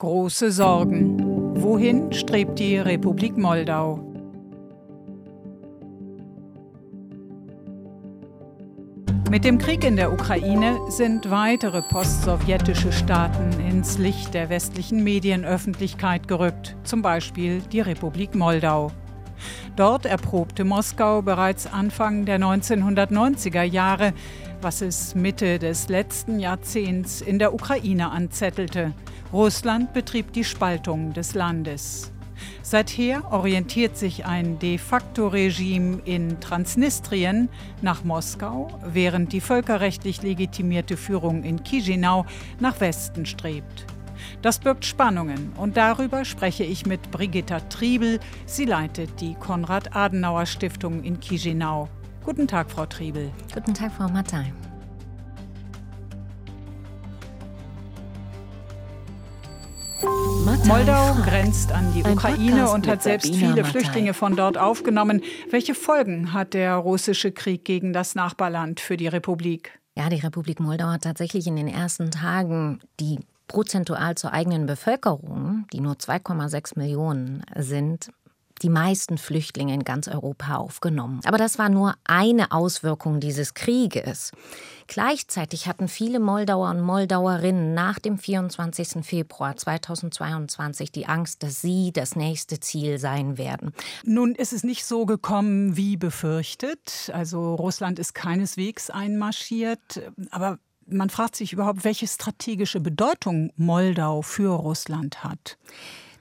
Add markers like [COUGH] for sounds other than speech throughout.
Große Sorgen. Wohin strebt die Republik Moldau? Mit dem Krieg in der Ukraine sind weitere postsowjetische Staaten ins Licht der westlichen Medienöffentlichkeit gerückt, zum Beispiel die Republik Moldau. Dort erprobte Moskau bereits Anfang der 1990er Jahre, was es Mitte des letzten Jahrzehnts in der Ukraine anzettelte. Russland betrieb die Spaltung des Landes. Seither orientiert sich ein de facto Regime in Transnistrien nach Moskau, während die völkerrechtlich legitimierte Führung in Chisinau nach Westen strebt. Das birgt Spannungen und darüber spreche ich mit Brigitta Triebel. Sie leitet die Konrad-Adenauer-Stiftung in Chisinau. Guten Tag, Frau Triebel. Guten Tag, Frau Mattei. Moldau grenzt an die Ukraine und hat selbst viele Flüchtlinge von dort aufgenommen. Welche Folgen hat der russische Krieg gegen das Nachbarland für die Republik? Ja, die Republik Moldau hat tatsächlich in den ersten Tagen die prozentual zur eigenen Bevölkerung, die nur 2,6 Millionen sind, die meisten Flüchtlinge in ganz Europa aufgenommen. Aber das war nur eine Auswirkung dieses Krieges. Gleichzeitig hatten viele Moldauer und Moldauerinnen nach dem 24. Februar 2022 die Angst, dass sie das nächste Ziel sein werden. Nun ist es nicht so gekommen wie befürchtet. Also Russland ist keineswegs einmarschiert. Aber man fragt sich überhaupt, welche strategische Bedeutung Moldau für Russland hat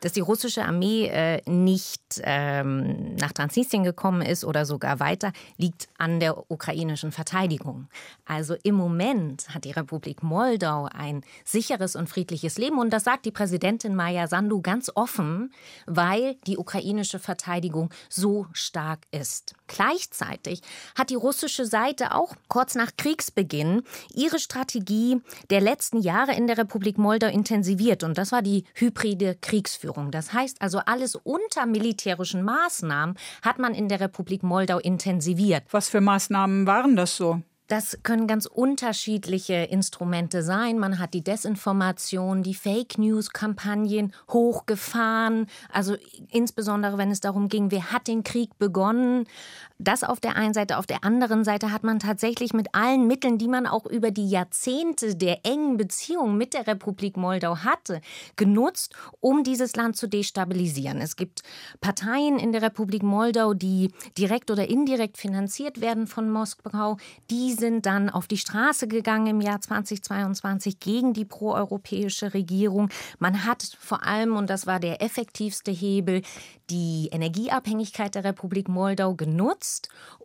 dass die russische Armee äh, nicht ähm, nach Transnistrien gekommen ist oder sogar weiter, liegt an der ukrainischen Verteidigung. Also im Moment hat die Republik Moldau ein sicheres und friedliches Leben und das sagt die Präsidentin Maja Sandu ganz offen, weil die ukrainische Verteidigung so stark ist. Gleichzeitig hat die russische Seite auch kurz nach Kriegsbeginn ihre Strategie der letzten Jahre in der Republik Moldau intensiviert und das war die hybride Kriegsführung. Das heißt also, alles unter militärischen Maßnahmen hat man in der Republik Moldau intensiviert. Was für Maßnahmen waren das so? Das können ganz unterschiedliche Instrumente sein. Man hat die Desinformation, die Fake News-Kampagnen hochgefahren. Also insbesondere, wenn es darum ging, wer hat den Krieg begonnen. Das auf der einen Seite. Auf der anderen Seite hat man tatsächlich mit allen Mitteln, die man auch über die Jahrzehnte der engen Beziehungen mit der Republik Moldau hatte, genutzt, um dieses Land zu destabilisieren. Es gibt Parteien in der Republik Moldau, die direkt oder indirekt finanziert werden von Moskau, die sind dann auf die Straße gegangen im Jahr 2022 gegen die proeuropäische Regierung. Man hat vor allem, und das war der effektivste Hebel, die Energieabhängigkeit der Republik Moldau genutzt,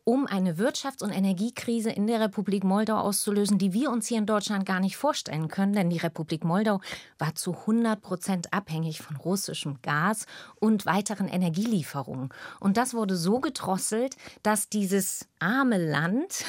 um eine Wirtschafts- und Energiekrise in der Republik Moldau auszulösen, die wir uns hier in Deutschland gar nicht vorstellen können. Denn die Republik Moldau war zu 100 Prozent abhängig von russischem Gas und weiteren Energielieferungen. Und das wurde so gedrosselt, dass dieses arme Land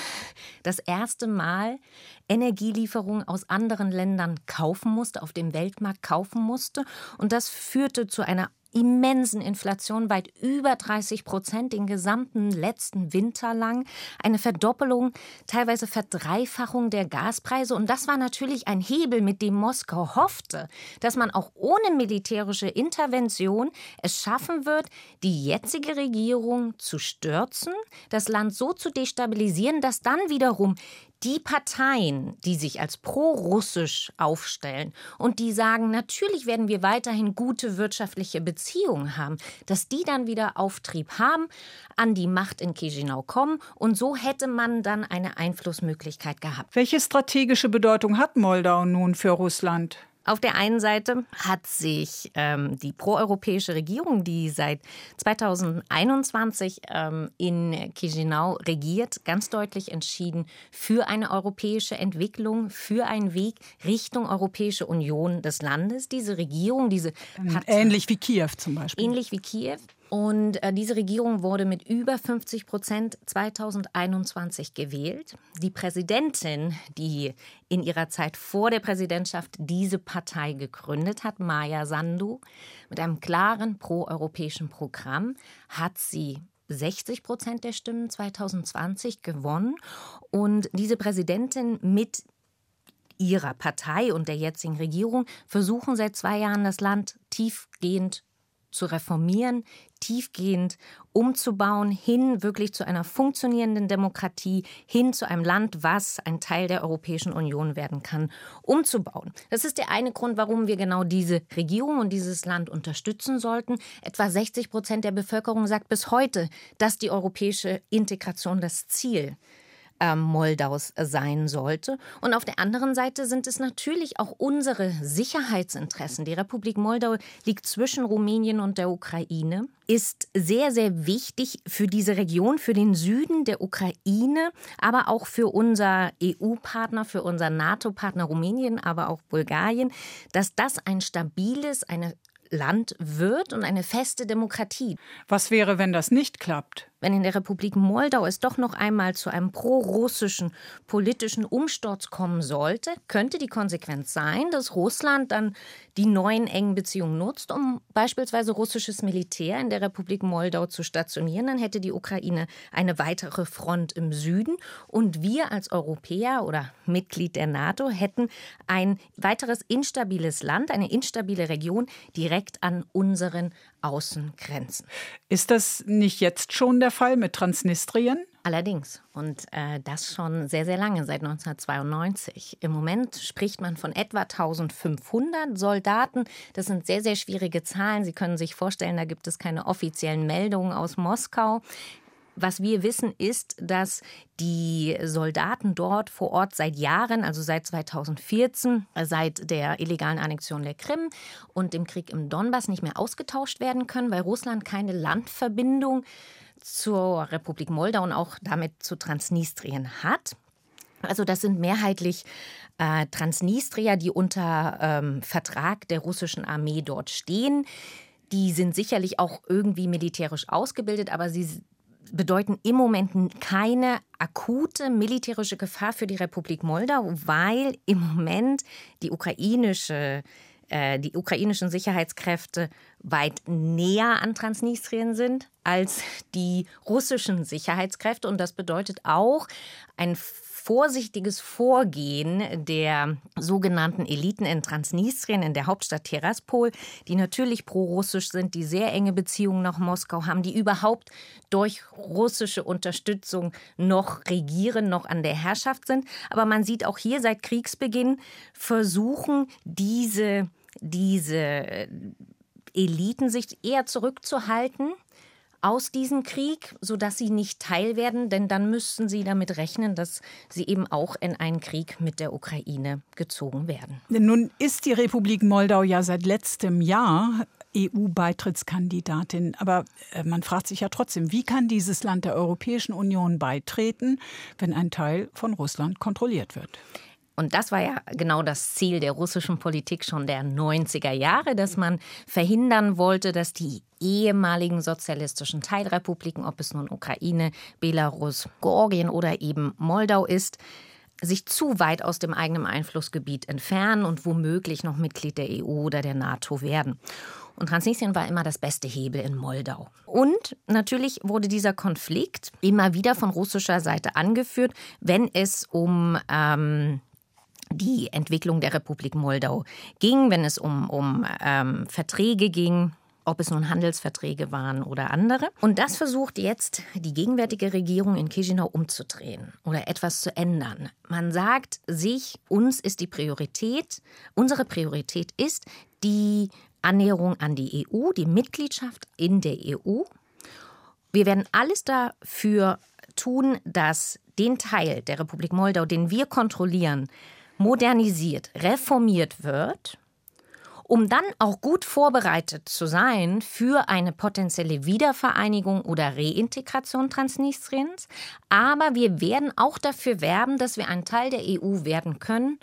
das erste Mal Energielieferungen aus anderen Ländern kaufen musste, auf dem Weltmarkt kaufen musste. Und das führte zu einer immensen Inflation, weit über 30 Prozent den gesamten letzten Winter lang, eine Verdoppelung, teilweise Verdreifachung der Gaspreise. Und das war natürlich ein Hebel, mit dem Moskau hoffte, dass man auch ohne militärische Intervention es schaffen wird, die jetzige Regierung zu stürzen, das Land so zu destabilisieren, dass dann wiederum die Parteien, die sich als pro-russisch aufstellen und die sagen, natürlich werden wir weiterhin gute wirtschaftliche Beziehungen haben, dass die dann wieder Auftrieb haben, an die Macht in Chisinau kommen und so hätte man dann eine Einflussmöglichkeit gehabt. Welche strategische Bedeutung hat Moldau nun für Russland? Auf der einen Seite hat sich ähm, die proeuropäische Regierung, die seit 2021 ähm, in Chisinau regiert, ganz deutlich entschieden für eine europäische Entwicklung, für einen Weg Richtung Europäische Union des Landes. Diese Regierung, diese ähm, ähnlich wie Kiew zum Beispiel. Ähnlich wie Kiew und äh, diese Regierung wurde mit über 50 Prozent 2021 gewählt. Die Präsidentin, die in ihrer Zeit vor der Präsidentschaft diese Partei gegründet hat, Maya Sandu, mit einem klaren proeuropäischen Programm, hat sie 60 Prozent der Stimmen 2020 gewonnen. Und diese Präsidentin mit ihrer Partei und der jetzigen Regierung versuchen seit zwei Jahren das Land tiefgehend zu reformieren, tiefgehend umzubauen, hin wirklich zu einer funktionierenden Demokratie, hin zu einem Land, was ein Teil der Europäischen Union werden kann, umzubauen. Das ist der eine Grund, warum wir genau diese Regierung und dieses Land unterstützen sollten. Etwa 60 Prozent der Bevölkerung sagt bis heute, dass die europäische Integration das Ziel ist ähm, Moldaus sein sollte. Und auf der anderen Seite sind es natürlich auch unsere Sicherheitsinteressen. Die Republik Moldau liegt zwischen Rumänien und der Ukraine, ist sehr, sehr wichtig für diese Region, für den Süden der Ukraine, aber auch für unser EU-Partner, für unser NATO-Partner Rumänien, aber auch Bulgarien, dass das ein stabiles, eine Land wird und eine feste Demokratie. Was wäre, wenn das nicht klappt? Wenn in der Republik Moldau es doch noch einmal zu einem pro-russischen politischen Umsturz kommen sollte, könnte die Konsequenz sein, dass Russland dann die neuen engen Beziehungen nutzt, um beispielsweise russisches Militär in der Republik Moldau zu stationieren. Dann hätte die Ukraine eine weitere Front im Süden und wir als Europäer oder Mitglied der NATO hätten ein weiteres instabiles Land, eine instabile Region direkt an unseren Außengrenzen. Ist das nicht jetzt schon der Fall mit Transnistrien? Allerdings. Und äh, das schon sehr, sehr lange, seit 1992. Im Moment spricht man von etwa 1500 Soldaten. Das sind sehr, sehr schwierige Zahlen. Sie können sich vorstellen, da gibt es keine offiziellen Meldungen aus Moskau. Was wir wissen, ist, dass die Soldaten dort vor Ort seit Jahren, also seit 2014, seit der illegalen Annexion der Krim und dem Krieg im Donbass nicht mehr ausgetauscht werden können, weil Russland keine Landverbindung zur Republik Moldau und auch damit zu Transnistrien hat. Also das sind mehrheitlich äh, Transnistrier, die unter ähm, Vertrag der russischen Armee dort stehen. Die sind sicherlich auch irgendwie militärisch ausgebildet, aber sie bedeuten im Moment keine akute militärische Gefahr für die Republik Moldau, weil im Moment die ukrainische äh, die ukrainischen Sicherheitskräfte weit näher an Transnistrien sind als die russischen Sicherheitskräfte. Und das bedeutet auch ein vorsichtiges Vorgehen der sogenannten Eliten in Transnistrien, in der Hauptstadt Tiraspol, die natürlich pro-russisch sind, die sehr enge Beziehungen nach Moskau haben, die überhaupt durch russische Unterstützung noch regieren, noch an der Herrschaft sind. Aber man sieht auch hier seit Kriegsbeginn versuchen diese, diese Eliten sich eher zurückzuhalten aus diesem Krieg, sodass sie nicht Teil werden, denn dann müssten sie damit rechnen, dass sie eben auch in einen Krieg mit der Ukraine gezogen werden. Nun ist die Republik Moldau ja seit letztem Jahr EU-Beitrittskandidatin. Aber äh, man fragt sich ja trotzdem, wie kann dieses Land der Europäischen Union beitreten, wenn ein Teil von Russland kontrolliert wird? Und das war ja genau das Ziel der russischen Politik schon der 90er Jahre, dass man verhindern wollte, dass die ehemaligen sozialistischen Teilrepubliken, ob es nun Ukraine, Belarus, Georgien oder eben Moldau ist, sich zu weit aus dem eigenen Einflussgebiet entfernen und womöglich noch Mitglied der EU oder der NATO werden. Und Transnistrien war immer das beste Hebel in Moldau. Und natürlich wurde dieser Konflikt immer wieder von russischer Seite angeführt, wenn es um ähm, die Entwicklung der Republik Moldau ging, wenn es um, um ähm, Verträge ging, ob es nun Handelsverträge waren oder andere. Und das versucht jetzt die gegenwärtige Regierung in Chisinau umzudrehen oder etwas zu ändern. Man sagt sich, uns ist die Priorität, unsere Priorität ist die Annäherung an die EU, die Mitgliedschaft in der EU. Wir werden alles dafür tun, dass den Teil der Republik Moldau, den wir kontrollieren, modernisiert, reformiert wird, um dann auch gut vorbereitet zu sein für eine potenzielle Wiedervereinigung oder Reintegration Transnistriens. Aber wir werden auch dafür werben, dass wir ein Teil der EU werden können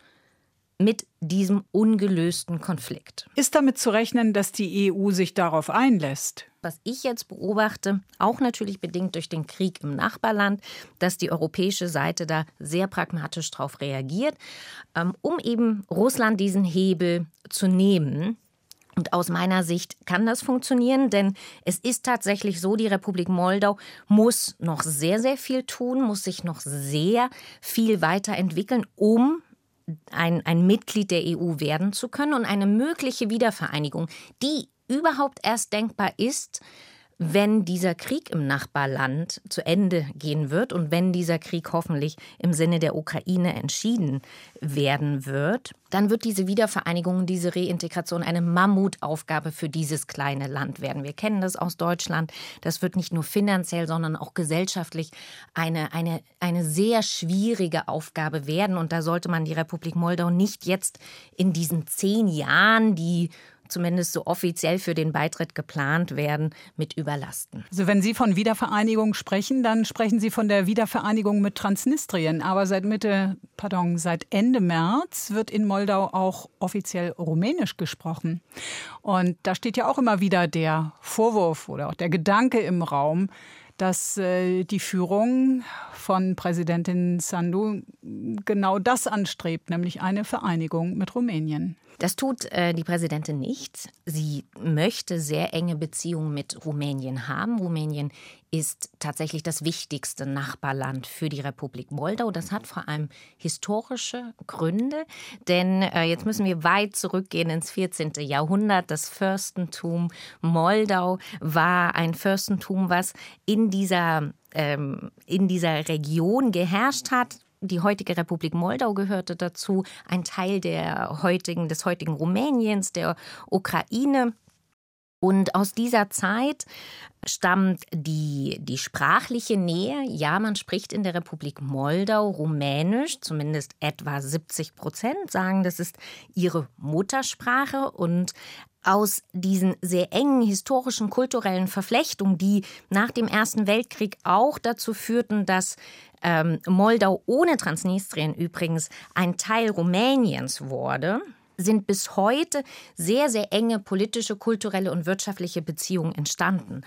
mit diesem ungelösten Konflikt. Ist damit zu rechnen, dass die EU sich darauf einlässt? was ich jetzt beobachte, auch natürlich bedingt durch den Krieg im Nachbarland, dass die europäische Seite da sehr pragmatisch darauf reagiert, ähm, um eben Russland diesen Hebel zu nehmen. Und aus meiner Sicht kann das funktionieren, denn es ist tatsächlich so, die Republik Moldau muss noch sehr, sehr viel tun, muss sich noch sehr viel weiterentwickeln, um ein, ein Mitglied der EU werden zu können und eine mögliche Wiedervereinigung, die überhaupt erst denkbar ist, wenn dieser Krieg im Nachbarland zu Ende gehen wird und wenn dieser Krieg hoffentlich im Sinne der Ukraine entschieden werden wird, dann wird diese Wiedervereinigung, diese Reintegration eine Mammutaufgabe für dieses kleine Land werden. Wir kennen das aus Deutschland. Das wird nicht nur finanziell, sondern auch gesellschaftlich eine, eine, eine sehr schwierige Aufgabe werden. Und da sollte man die Republik Moldau nicht jetzt in diesen zehn Jahren, die zumindest so offiziell für den Beitritt geplant werden, mit überlasten. Also wenn Sie von Wiedervereinigung sprechen, dann sprechen Sie von der Wiedervereinigung mit Transnistrien. Aber seit Mitte, pardon, seit Ende März wird in Moldau auch offiziell Rumänisch gesprochen. Und da steht ja auch immer wieder der Vorwurf oder auch der Gedanke im Raum, dass äh, die Führung von Präsidentin Sandu genau das anstrebt, nämlich eine Vereinigung mit Rumänien. Das tut äh, die Präsidentin nicht. Sie möchte sehr enge Beziehungen mit Rumänien haben. Rumänien ist tatsächlich das wichtigste Nachbarland für die Republik Moldau. Das hat vor allem historische Gründe, denn äh, jetzt müssen wir weit zurückgehen ins 14. Jahrhundert. Das Fürstentum Moldau war ein Fürstentum, was in dieser ähm, in dieser Region geherrscht hat, die heutige Republik Moldau gehörte dazu, ein Teil der heutigen, des heutigen Rumäniens, der Ukraine. Und aus dieser Zeit stammt die, die sprachliche Nähe. Ja, man spricht in der Republik Moldau Rumänisch, zumindest etwa 70 Prozent sagen, das ist ihre Muttersprache. Und aus diesen sehr engen historischen, kulturellen Verflechtungen, die nach dem Ersten Weltkrieg auch dazu führten, dass ähm, Moldau ohne Transnistrien übrigens ein Teil Rumäniens wurde, sind bis heute sehr, sehr enge politische, kulturelle und wirtschaftliche Beziehungen entstanden.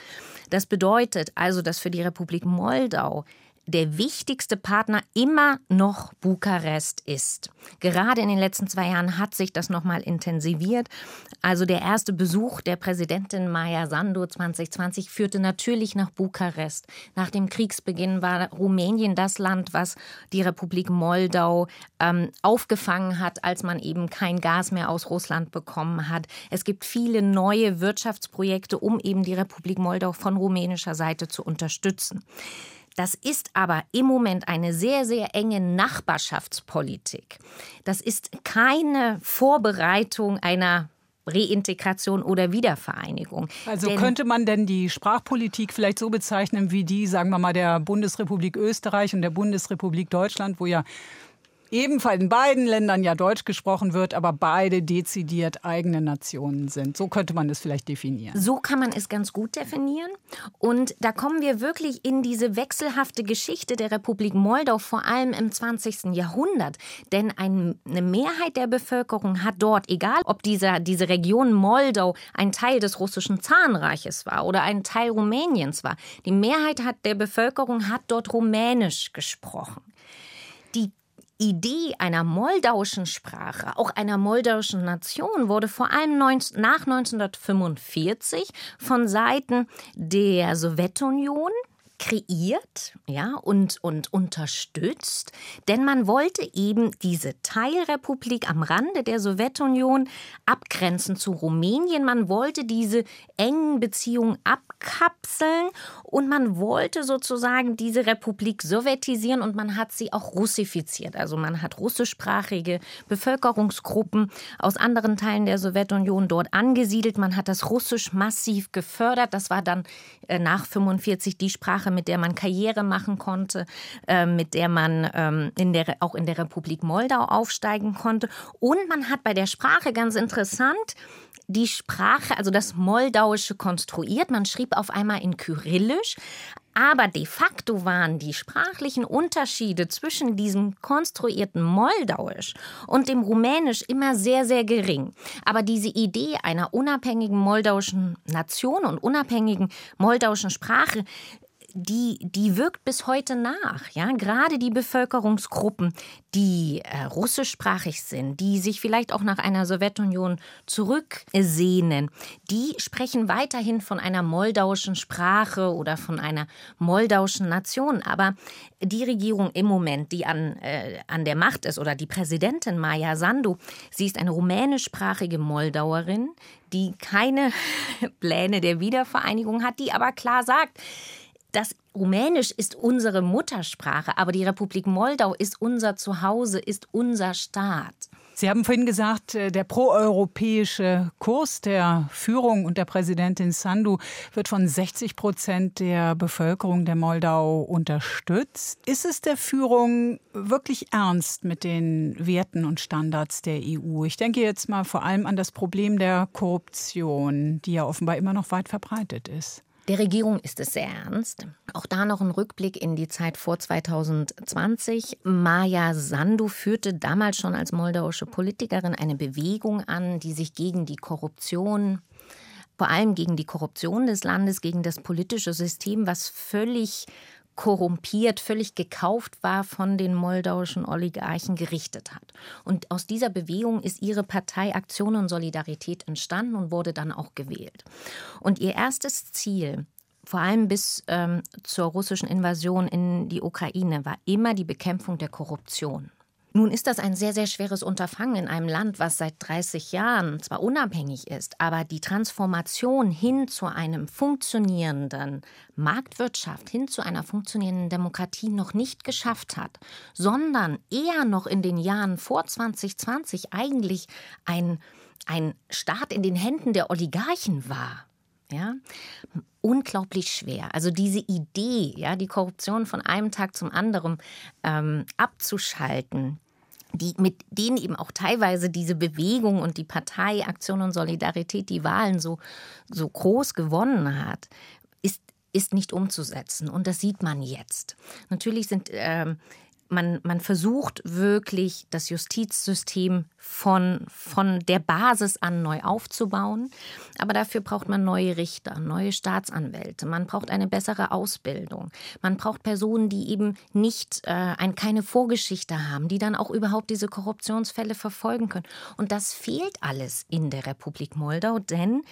Das bedeutet also, dass für die Republik Moldau der wichtigste Partner immer noch Bukarest ist. Gerade in den letzten zwei Jahren hat sich das nochmal intensiviert. Also der erste Besuch der Präsidentin Maya Sandu 2020 führte natürlich nach Bukarest. Nach dem Kriegsbeginn war Rumänien das Land, was die Republik Moldau ähm, aufgefangen hat, als man eben kein Gas mehr aus Russland bekommen hat. Es gibt viele neue Wirtschaftsprojekte, um eben die Republik Moldau von rumänischer Seite zu unterstützen. Das ist aber im Moment eine sehr, sehr enge Nachbarschaftspolitik. Das ist keine Vorbereitung einer Reintegration oder Wiedervereinigung. Also denn könnte man denn die Sprachpolitik vielleicht so bezeichnen wie die, sagen wir mal, der Bundesrepublik Österreich und der Bundesrepublik Deutschland, wo ja ebenfalls in beiden Ländern ja Deutsch gesprochen wird, aber beide dezidiert eigene Nationen sind. So könnte man das vielleicht definieren. So kann man es ganz gut definieren. Und da kommen wir wirklich in diese wechselhafte Geschichte der Republik Moldau, vor allem im 20. Jahrhundert. Denn eine Mehrheit der Bevölkerung hat dort, egal ob dieser, diese Region Moldau ein Teil des russischen Zahnreiches war oder ein Teil Rumäniens war, die Mehrheit hat der Bevölkerung hat dort Rumänisch gesprochen. Die Idee einer moldauischen Sprache, auch einer moldauischen Nation, wurde vor allem nach 1945 von Seiten der Sowjetunion kreiert, ja, und, und unterstützt, denn man wollte eben diese Teilrepublik am Rande der Sowjetunion abgrenzen zu Rumänien. Man wollte diese engen Beziehungen abkapseln und man wollte sozusagen diese Republik sowjetisieren und man hat sie auch russifiziert. Also man hat russischsprachige Bevölkerungsgruppen aus anderen Teilen der Sowjetunion dort angesiedelt. Man hat das Russisch massiv gefördert. Das war dann äh, nach 45 die Sprache, Sprache, mit der man Karriere machen konnte, äh, mit der man ähm, in der, auch in der Republik Moldau aufsteigen konnte. Und man hat bei der Sprache ganz interessant die Sprache, also das Moldauische konstruiert. Man schrieb auf einmal in Kyrillisch, aber de facto waren die sprachlichen Unterschiede zwischen diesem konstruierten Moldauisch und dem Rumänisch immer sehr, sehr gering. Aber diese Idee einer unabhängigen moldauischen Nation und unabhängigen moldauischen Sprache die, die wirkt bis heute nach. Ja? Gerade die Bevölkerungsgruppen, die äh, russischsprachig sind, die sich vielleicht auch nach einer Sowjetunion zurücksehnen, die sprechen weiterhin von einer moldauischen Sprache oder von einer moldauischen Nation. Aber die Regierung im Moment, die an, äh, an der Macht ist, oder die Präsidentin Maja Sandu, sie ist eine rumänischsprachige Moldauerin, die keine [LAUGHS] Pläne der Wiedervereinigung hat, die aber klar sagt, das Rumänisch ist unsere Muttersprache, aber die Republik Moldau ist unser Zuhause, ist unser Staat. Sie haben vorhin gesagt, äh, der proeuropäische Kurs der Führung und der Präsidentin Sandu wird von 60 Prozent der Bevölkerung der Moldau unterstützt. Ist es der Führung wirklich ernst mit den Werten und Standards der EU? Ich denke jetzt mal vor allem an das Problem der Korruption, die ja offenbar immer noch weit verbreitet ist. Der Regierung ist es sehr ernst. Auch da noch ein Rückblick in die Zeit vor 2020. Maja Sandu führte damals schon als moldauische Politikerin eine Bewegung an, die sich gegen die Korruption vor allem gegen die Korruption des Landes, gegen das politische System, was völlig korrumpiert, völlig gekauft war von den moldauischen Oligarchen gerichtet hat. Und aus dieser Bewegung ist ihre Partei Aktion und Solidarität entstanden und wurde dann auch gewählt. Und ihr erstes Ziel vor allem bis ähm, zur russischen Invasion in die Ukraine, war immer die Bekämpfung der Korruption. Nun ist das ein sehr, sehr schweres Unterfangen in einem Land, was seit 30 Jahren zwar unabhängig ist, aber die Transformation hin zu einem funktionierenden Marktwirtschaft, hin zu einer funktionierenden Demokratie noch nicht geschafft hat, sondern eher noch in den Jahren vor 2020 eigentlich ein, ein Staat in den Händen der Oligarchen war. Ja, unglaublich schwer. Also diese Idee, ja, die Korruption von einem Tag zum anderen ähm, abzuschalten, die, mit denen eben auch teilweise diese Bewegung und die Partei Aktion und Solidarität die Wahlen so, so groß gewonnen hat, ist, ist nicht umzusetzen. Und das sieht man jetzt. Natürlich sind ähm, man, man versucht wirklich, das Justizsystem von, von der Basis an neu aufzubauen. Aber dafür braucht man neue Richter, neue Staatsanwälte. Man braucht eine bessere Ausbildung. Man braucht Personen, die eben nicht äh, ein, keine Vorgeschichte haben, die dann auch überhaupt diese Korruptionsfälle verfolgen können. Und das fehlt alles in der Republik Moldau, denn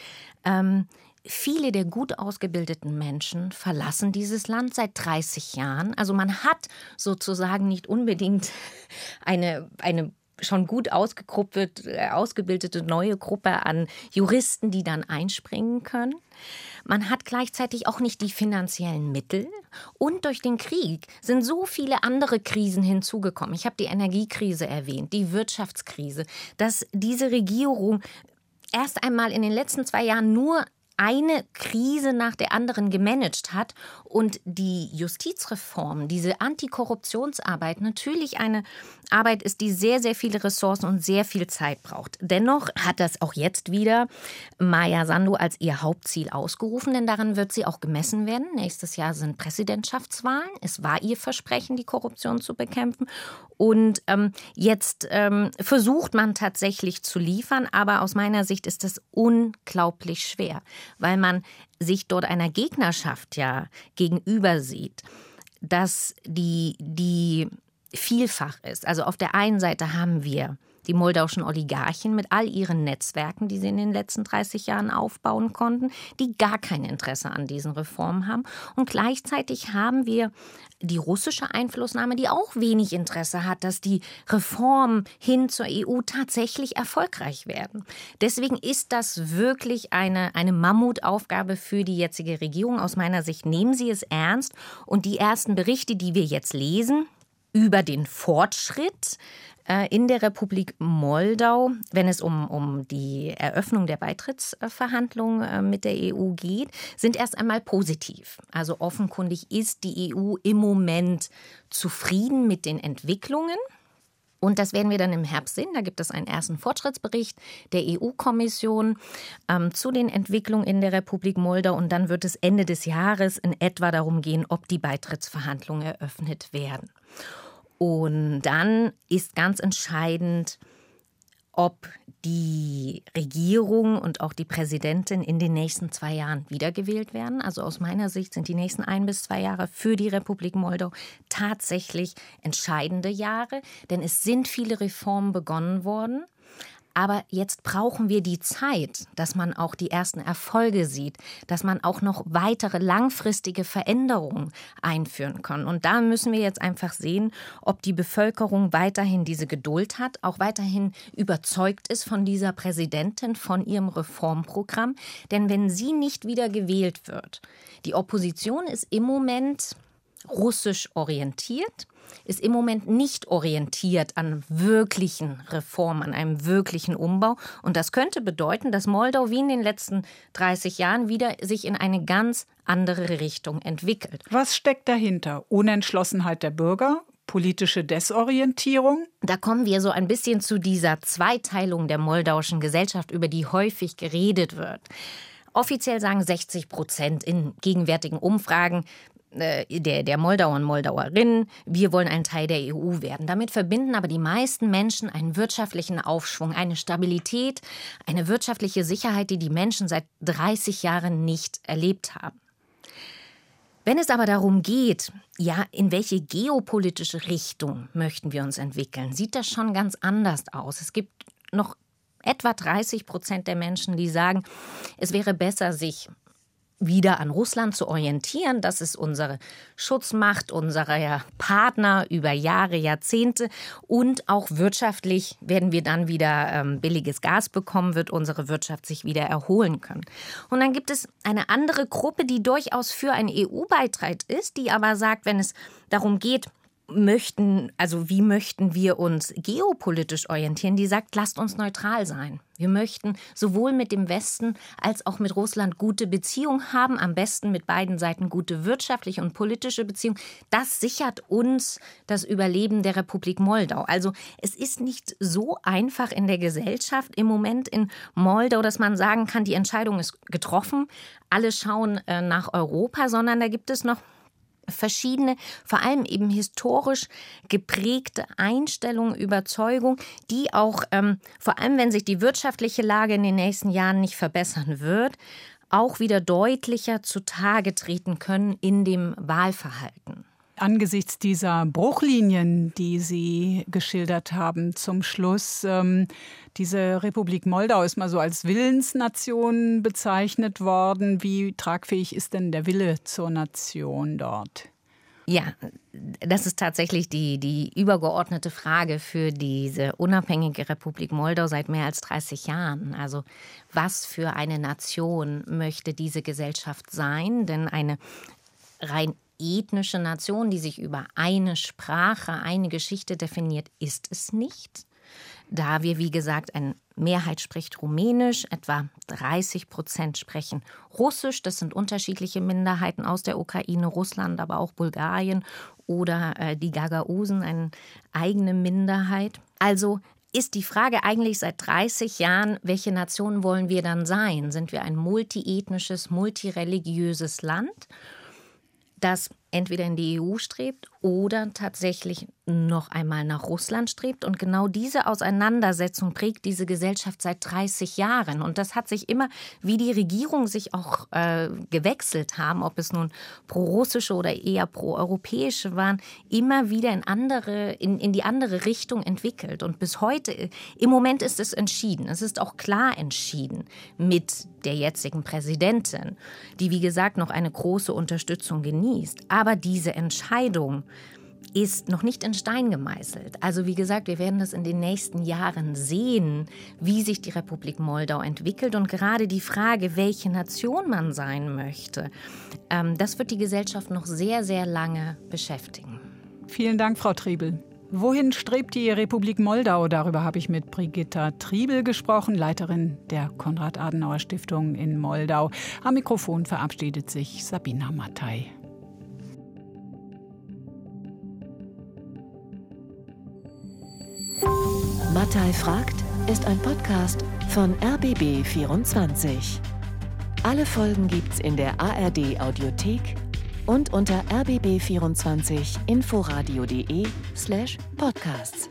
ähm, Viele der gut ausgebildeten Menschen verlassen dieses Land seit 30 Jahren. Also man hat sozusagen nicht unbedingt [LAUGHS] eine, eine schon gut äh, ausgebildete neue Gruppe an Juristen, die dann einspringen können. Man hat gleichzeitig auch nicht die finanziellen Mittel. Und durch den Krieg sind so viele andere Krisen hinzugekommen. Ich habe die Energiekrise erwähnt, die Wirtschaftskrise, dass diese Regierung erst einmal in den letzten zwei Jahren nur eine Krise nach der anderen gemanagt hat und die Justizreform, diese Antikorruptionsarbeit natürlich eine Arbeit ist, die sehr, sehr viele Ressourcen und sehr viel Zeit braucht. Dennoch hat das auch jetzt wieder Maya Sandu als ihr Hauptziel ausgerufen, denn daran wird sie auch gemessen werden. Nächstes Jahr sind Präsidentschaftswahlen. Es war ihr Versprechen, die Korruption zu bekämpfen. Und ähm, jetzt ähm, versucht man tatsächlich zu liefern, aber aus meiner Sicht ist es unglaublich schwer weil man sich dort einer Gegnerschaft ja gegenüber sieht, dass die, die vielfach ist. Also auf der einen Seite haben wir die moldauischen Oligarchen mit all ihren Netzwerken, die sie in den letzten 30 Jahren aufbauen konnten, die gar kein Interesse an diesen Reformen haben. Und gleichzeitig haben wir die russische Einflussnahme, die auch wenig Interesse hat, dass die Reformen hin zur EU tatsächlich erfolgreich werden. Deswegen ist das wirklich eine, eine Mammutaufgabe für die jetzige Regierung. Aus meiner Sicht nehmen sie es ernst. Und die ersten Berichte, die wir jetzt lesen, über den Fortschritt in der Republik Moldau, wenn es um, um die Eröffnung der Beitrittsverhandlungen äh, mit der EU geht, sind erst einmal positiv. Also offenkundig ist die EU im Moment zufrieden mit den Entwicklungen. Und das werden wir dann im Herbst sehen. Da gibt es einen ersten Fortschrittsbericht der EU-Kommission ähm, zu den Entwicklungen in der Republik Moldau. Und dann wird es Ende des Jahres in etwa darum gehen, ob die Beitrittsverhandlungen eröffnet werden. Und dann ist ganz entscheidend, ob die Regierung und auch die Präsidentin in den nächsten zwei Jahren wiedergewählt werden. Also aus meiner Sicht sind die nächsten ein bis zwei Jahre für die Republik Moldau tatsächlich entscheidende Jahre, denn es sind viele Reformen begonnen worden. Aber jetzt brauchen wir die Zeit, dass man auch die ersten Erfolge sieht, dass man auch noch weitere langfristige Veränderungen einführen kann. Und da müssen wir jetzt einfach sehen, ob die Bevölkerung weiterhin diese Geduld hat, auch weiterhin überzeugt ist von dieser Präsidentin, von ihrem Reformprogramm. Denn wenn sie nicht wieder gewählt wird, die Opposition ist im Moment russisch orientiert ist im Moment nicht orientiert an wirklichen Reformen, an einem wirklichen Umbau. Und das könnte bedeuten, dass Moldau wie in den letzten 30 Jahren wieder sich in eine ganz andere Richtung entwickelt. Was steckt dahinter? Unentschlossenheit der Bürger? Politische Desorientierung? Da kommen wir so ein bisschen zu dieser Zweiteilung der moldauischen Gesellschaft, über die häufig geredet wird. Offiziell sagen 60 Prozent in gegenwärtigen Umfragen, der, der Moldauer und Moldauerinnen, wir wollen ein Teil der EU werden. Damit verbinden aber die meisten Menschen einen wirtschaftlichen Aufschwung, eine Stabilität, eine wirtschaftliche Sicherheit, die die Menschen seit 30 Jahren nicht erlebt haben. Wenn es aber darum geht, ja, in welche geopolitische Richtung möchten wir uns entwickeln, sieht das schon ganz anders aus. Es gibt noch etwa 30 Prozent der Menschen, die sagen, es wäre besser, sich wieder an Russland zu orientieren. Das ist unsere Schutzmacht, unser Partner über Jahre, Jahrzehnte. Und auch wirtschaftlich werden wir dann wieder ähm, billiges Gas bekommen, wird unsere Wirtschaft sich wieder erholen können. Und dann gibt es eine andere Gruppe, die durchaus für einen EU-Beitritt ist, die aber sagt, wenn es darum geht, möchten, also wie möchten wir uns geopolitisch orientieren, die sagt, lasst uns neutral sein. Wir möchten sowohl mit dem Westen als auch mit Russland gute Beziehungen haben, am besten mit beiden Seiten gute wirtschaftliche und politische Beziehungen. Das sichert uns das Überleben der Republik Moldau. Also es ist nicht so einfach in der Gesellschaft im Moment in Moldau, dass man sagen kann, die Entscheidung ist getroffen, alle schauen äh, nach Europa, sondern da gibt es noch verschiedene, vor allem eben historisch geprägte Einstellungen, Überzeugungen, die auch, ähm, vor allem wenn sich die wirtschaftliche Lage in den nächsten Jahren nicht verbessern wird, auch wieder deutlicher zutage treten können in dem Wahlverhalten. Angesichts dieser Bruchlinien, die Sie geschildert haben zum Schluss, ähm, diese Republik Moldau ist mal so als Willensnation bezeichnet worden. Wie tragfähig ist denn der Wille zur Nation dort? Ja, das ist tatsächlich die, die übergeordnete Frage für diese unabhängige Republik Moldau seit mehr als 30 Jahren. Also was für eine Nation möchte diese Gesellschaft sein? Denn eine rein ethnische Nation, die sich über eine Sprache, eine Geschichte definiert, ist es nicht. Da wir, wie gesagt, eine Mehrheit spricht Rumänisch, etwa 30 Prozent sprechen Russisch. Das sind unterschiedliche Minderheiten aus der Ukraine, Russland, aber auch Bulgarien oder äh, die Gagausen, eine eigene Minderheit. Also ist die Frage eigentlich seit 30 Jahren, welche Nation wollen wir dann sein? Sind wir ein multiethnisches, multireligiöses Land? Das entweder in die EU strebt oder tatsächlich noch einmal nach Russland strebt. Und genau diese Auseinandersetzung prägt diese Gesellschaft seit 30 Jahren. Und das hat sich immer, wie die Regierung sich auch äh, gewechselt haben, ob es nun pro-russische oder eher pro-europäische waren, immer wieder in, andere, in, in die andere Richtung entwickelt. Und bis heute, im Moment ist es entschieden. Es ist auch klar entschieden mit der jetzigen Präsidentin, die, wie gesagt, noch eine große Unterstützung genießt. Aber diese Entscheidung, ist noch nicht in Stein gemeißelt. Also wie gesagt, wir werden das in den nächsten Jahren sehen, wie sich die Republik Moldau entwickelt und gerade die Frage, welche Nation man sein möchte, ähm, das wird die Gesellschaft noch sehr, sehr lange beschäftigen. Vielen Dank, Frau Triebel. Wohin strebt die Republik Moldau? Darüber habe ich mit Brigitta Triebel gesprochen, Leiterin der Konrad-Adenauer-Stiftung in Moldau. Am Mikrofon verabschiedet sich Sabina Mattei. Mattei fragt ist ein Podcast von RBB24. Alle Folgen gibt's in der ARD Audiothek und unter rbb24inforadio.de/podcasts.